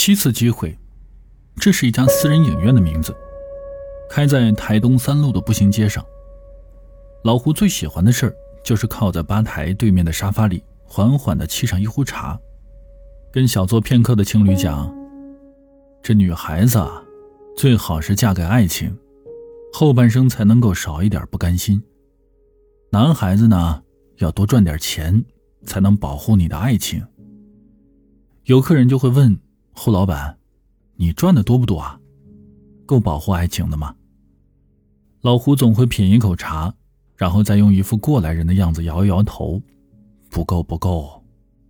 七次机会，这是一家私人影院的名字，开在台东三路的步行街上。老胡最喜欢的事儿就是靠在吧台对面的沙发里，缓缓地沏上一壶茶，跟小坐片刻的情侣讲：“这女孩子啊，最好是嫁给爱情，后半生才能够少一点不甘心。男孩子呢，要多赚点钱，才能保护你的爱情。”有客人就会问胡老板：“你赚的多不多啊？够保护爱情的吗？”老胡总会品一口茶，然后再用一副过来人的样子摇一摇头：“不够，不够。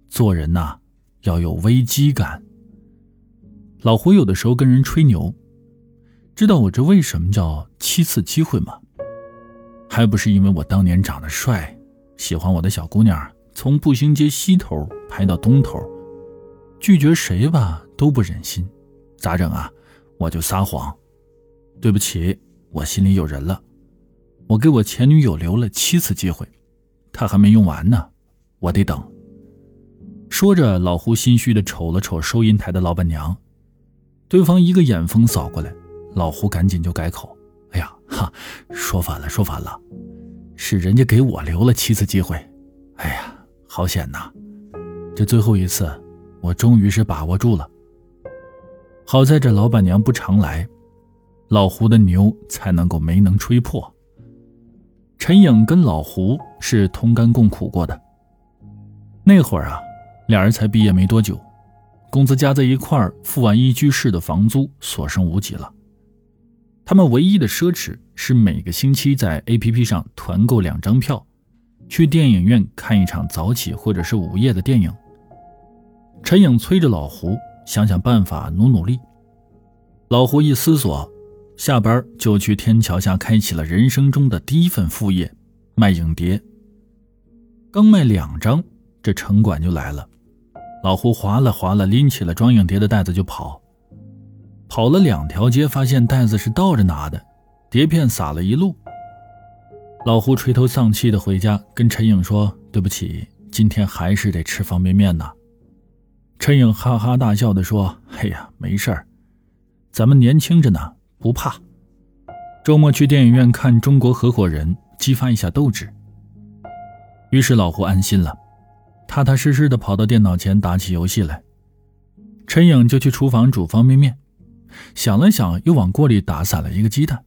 做人呐，要有危机感。”老胡有的时候跟人吹牛，知道我这为什么叫七次机会吗？还不是因为我当年长得帅，喜欢我的小姑娘从步行街西头排到东头。拒绝谁吧都不忍心，咋整啊？我就撒谎，对不起，我心里有人了。我给我前女友留了七次机会，她还没用完呢，我得等。说着，老胡心虚的瞅了瞅收银台的老板娘，对方一个眼风扫过来，老胡赶紧就改口：“哎呀，哈，说反了，说反了，是人家给我留了七次机会。哎呀，好险呐，这最后一次。”我终于是把握住了。好在这老板娘不常来，老胡的牛才能够没能吹破。陈颖跟老胡是同甘共苦过的。那会儿啊，俩人才毕业没多久，工资加在一块儿，付完一居室的房租，所剩无几了。他们唯一的奢侈是每个星期在 APP 上团购两张票，去电影院看一场早起或者是午夜的电影。陈颖催着老胡想想办法，努努力。老胡一思索，下班就去天桥下开启了人生中的第一份副业——卖影碟。刚卖两张，这城管就来了。老胡划了划了，拎起了装影碟的袋子就跑。跑了两条街，发现袋子是倒着拿的，碟片撒了一路。老胡垂头丧气的回家，跟陈颖说：“对不起，今天还是得吃方便面呢。”陈颖哈哈大笑地说：“哎呀，没事儿，咱们年轻着呢，不怕。周末去电影院看《中国合伙人》，激发一下斗志。”于是老胡安心了，踏踏实实地跑到电脑前打起游戏来。陈颖就去厨房煮方便面，想了想，又往锅里打散了一个鸡蛋。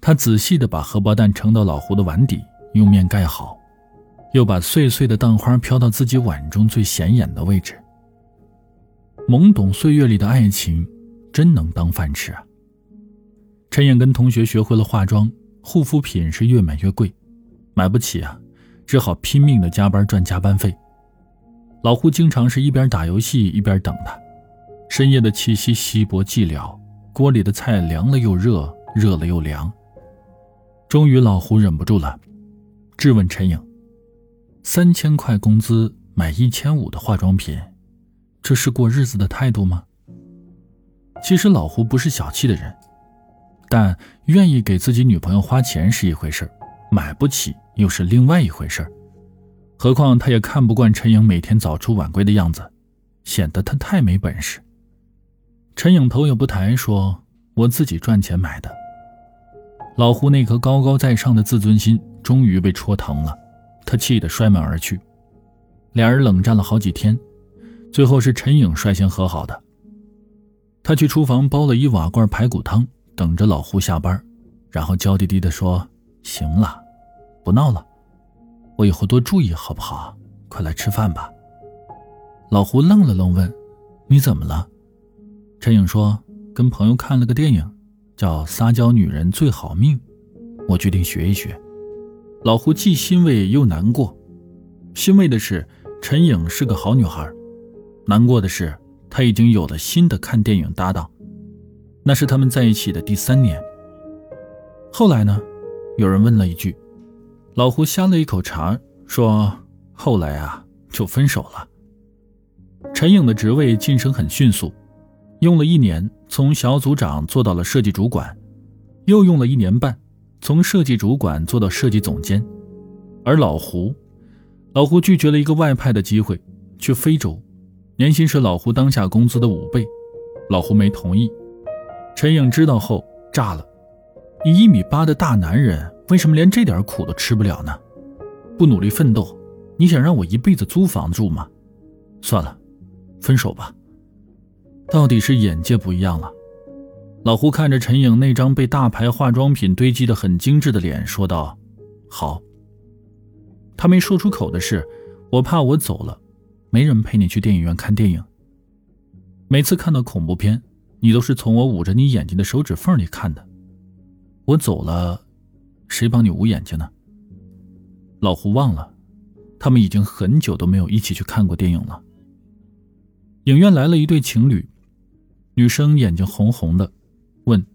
他仔细地把荷包蛋盛到老胡的碗底，用面盖好，又把碎碎的蛋花飘到自己碗中最显眼的位置。懵懂岁月里的爱情，真能当饭吃啊！陈颖跟同学学会了化妆，护肤品是越买越贵，买不起啊，只好拼命的加班赚加班费。老胡经常是一边打游戏一边等他，深夜的气息稀薄寂寥，锅里的菜凉了又热，热了又凉。终于，老胡忍不住了，质问陈颖：“三千块工资买一千五的化妆品？”这是过日子的态度吗？其实老胡不是小气的人，但愿意给自己女朋友花钱是一回事买不起又是另外一回事何况他也看不惯陈颖每天早出晚归的样子，显得他太没本事。陈颖头也不抬说：“我自己赚钱买的。”老胡那颗高高在上的自尊心终于被戳疼了，他气得摔门而去。俩人冷战了好几天。最后是陈颖率先和好的。他去厨房煲了一瓦罐排骨汤，等着老胡下班，然后娇滴滴地说：“行了，不闹了，我以后多注意好不好？快来吃饭吧。”老胡愣了愣，问：“你怎么了？”陈颖说：“跟朋友看了个电影，叫《撒娇女人最好命》，我决定学一学。”老胡既欣慰又难过，欣慰的是陈颖是个好女孩。难过的是，他已经有了新的看电影搭档，那是他们在一起的第三年。后来呢？有人问了一句，老胡呷了一口茶，说：“后来啊，就分手了。”陈颖的职位晋升很迅速，用了一年从小组长做到了设计主管，又用了一年半从设计主管做到设计总监。而老胡，老胡拒绝了一个外派的机会，去非洲。年薪是老胡当下工资的五倍，老胡没同意。陈颖知道后炸了：“你一米八的大男人，为什么连这点苦都吃不了呢？不努力奋斗，你想让我一辈子租房住吗？算了，分手吧。”到底是眼界不一样了。老胡看着陈颖那张被大牌化妆品堆积的很精致的脸，说道：“好。”他没说出口的是，我怕我走了，没人陪你去电影院看电影。每次看到恐怖片，你都是从我捂着你眼睛的手指缝里看的。我走了，谁帮你捂眼睛呢？老胡忘了，他们已经很久都没有一起去看过电影了。影院来了一对情侣，女生眼睛红红的。问：“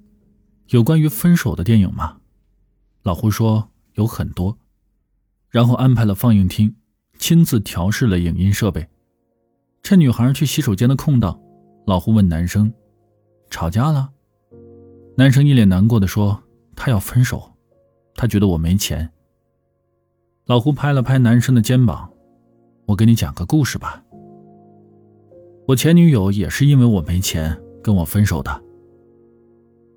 有关于分手的电影吗？”老胡说：“有很多。”然后安排了放映厅，亲自调试了影音设备。趁女孩去洗手间的空档，老胡问男生：“吵架了？”男生一脸难过的说：“他要分手，他觉得我没钱。”老胡拍了拍男生的肩膀：“我给你讲个故事吧。我前女友也是因为我没钱跟我分手的。”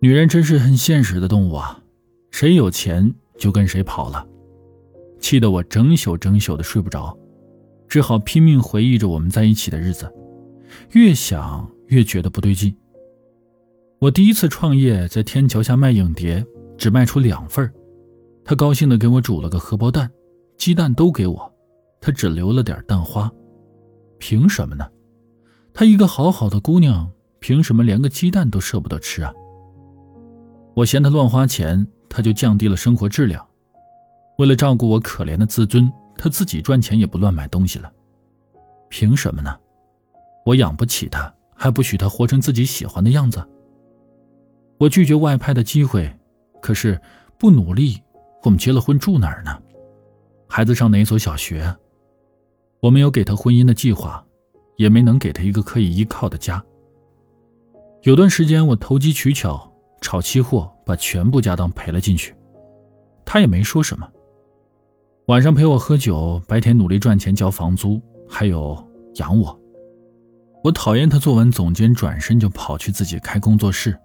女人真是很现实的动物啊，谁有钱就跟谁跑了，气得我整宿整宿的睡不着，只好拼命回忆着我们在一起的日子，越想越觉得不对劲。我第一次创业在天桥下卖影碟，只卖出两份他高兴的给我煮了个荷包蛋，鸡蛋都给我，他只留了点蛋花，凭什么呢？她一个好好的姑娘，凭什么连个鸡蛋都舍不得吃啊？我嫌他乱花钱，他就降低了生活质量。为了照顾我可怜的自尊，他自己赚钱也不乱买东西了。凭什么呢？我养不起他，还不许他活成自己喜欢的样子。我拒绝外派的机会，可是不努力，我们结了婚住哪儿呢？孩子上哪所小学？我没有给他婚姻的计划，也没能给他一个可以依靠的家。有段时间，我投机取巧。炒期货，把全部家当赔了进去，他也没说什么。晚上陪我喝酒，白天努力赚钱交房租，还有养我。我讨厌他做完总监转身就跑去自己开工作室，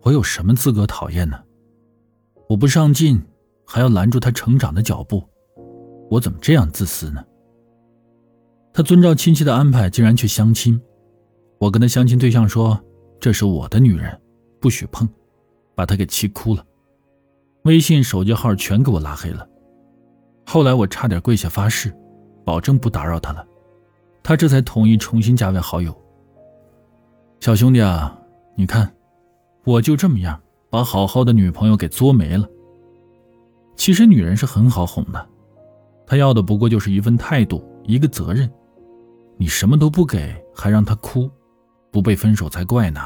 我有什么资格讨厌呢？我不上进，还要拦住他成长的脚步，我怎么这样自私呢？他遵照亲戚的安排，竟然去相亲。我跟他相亲对象说：“这是我的女人。”不许碰，把他给气哭了，微信、手机号全给我拉黑了。后来我差点跪下发誓，保证不打扰他了，他这才同意重新加为好友。小兄弟啊，你看，我就这么样把好好的女朋友给作没了。其实女人是很好哄的，她要的不过就是一份态度，一个责任。你什么都不给，还让她哭，不被分手才怪呢。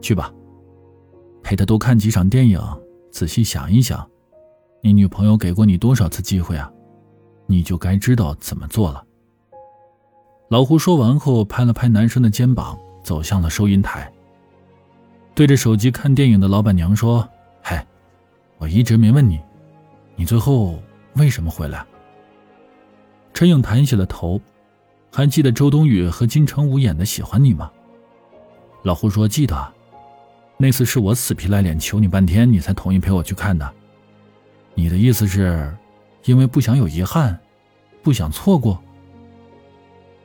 去吧。陪她多看几场电影，仔细想一想，你女朋友给过你多少次机会啊？你就该知道怎么做了。老胡说完后，拍了拍男生的肩膀，走向了收银台，对着手机看电影的老板娘说：“嗨，我一直没问你，你最后为什么回来？”陈颖抬起了头，还记得周冬雨和金城武演的《喜欢你》吗？老胡说：“记得。”那次是我死皮赖脸求你半天，你才同意陪我去看的。你的意思是，因为不想有遗憾，不想错过。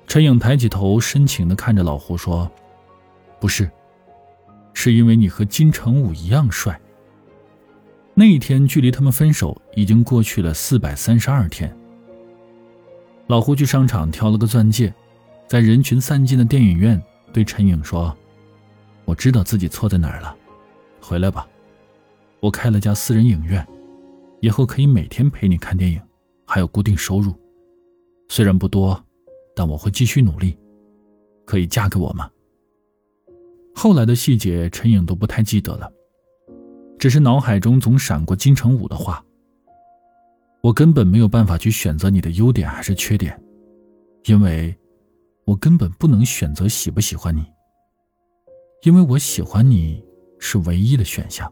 陈颖抬起头，深情的看着老胡说：“不是，是因为你和金城武一样帅。”那一天距离他们分手已经过去了四百三十二天。老胡去商场挑了个钻戒，在人群散尽的电影院对陈颖说。我知道自己错在哪儿了，回来吧。我开了家私人影院，以后可以每天陪你看电影，还有固定收入。虽然不多，但我会继续努力。可以嫁给我吗？后来的细节，陈颖都不太记得了，只是脑海中总闪过金城武的话：“我根本没有办法去选择你的优点还是缺点，因为我根本不能选择喜不喜欢你。”因为我喜欢你，是唯一的选项。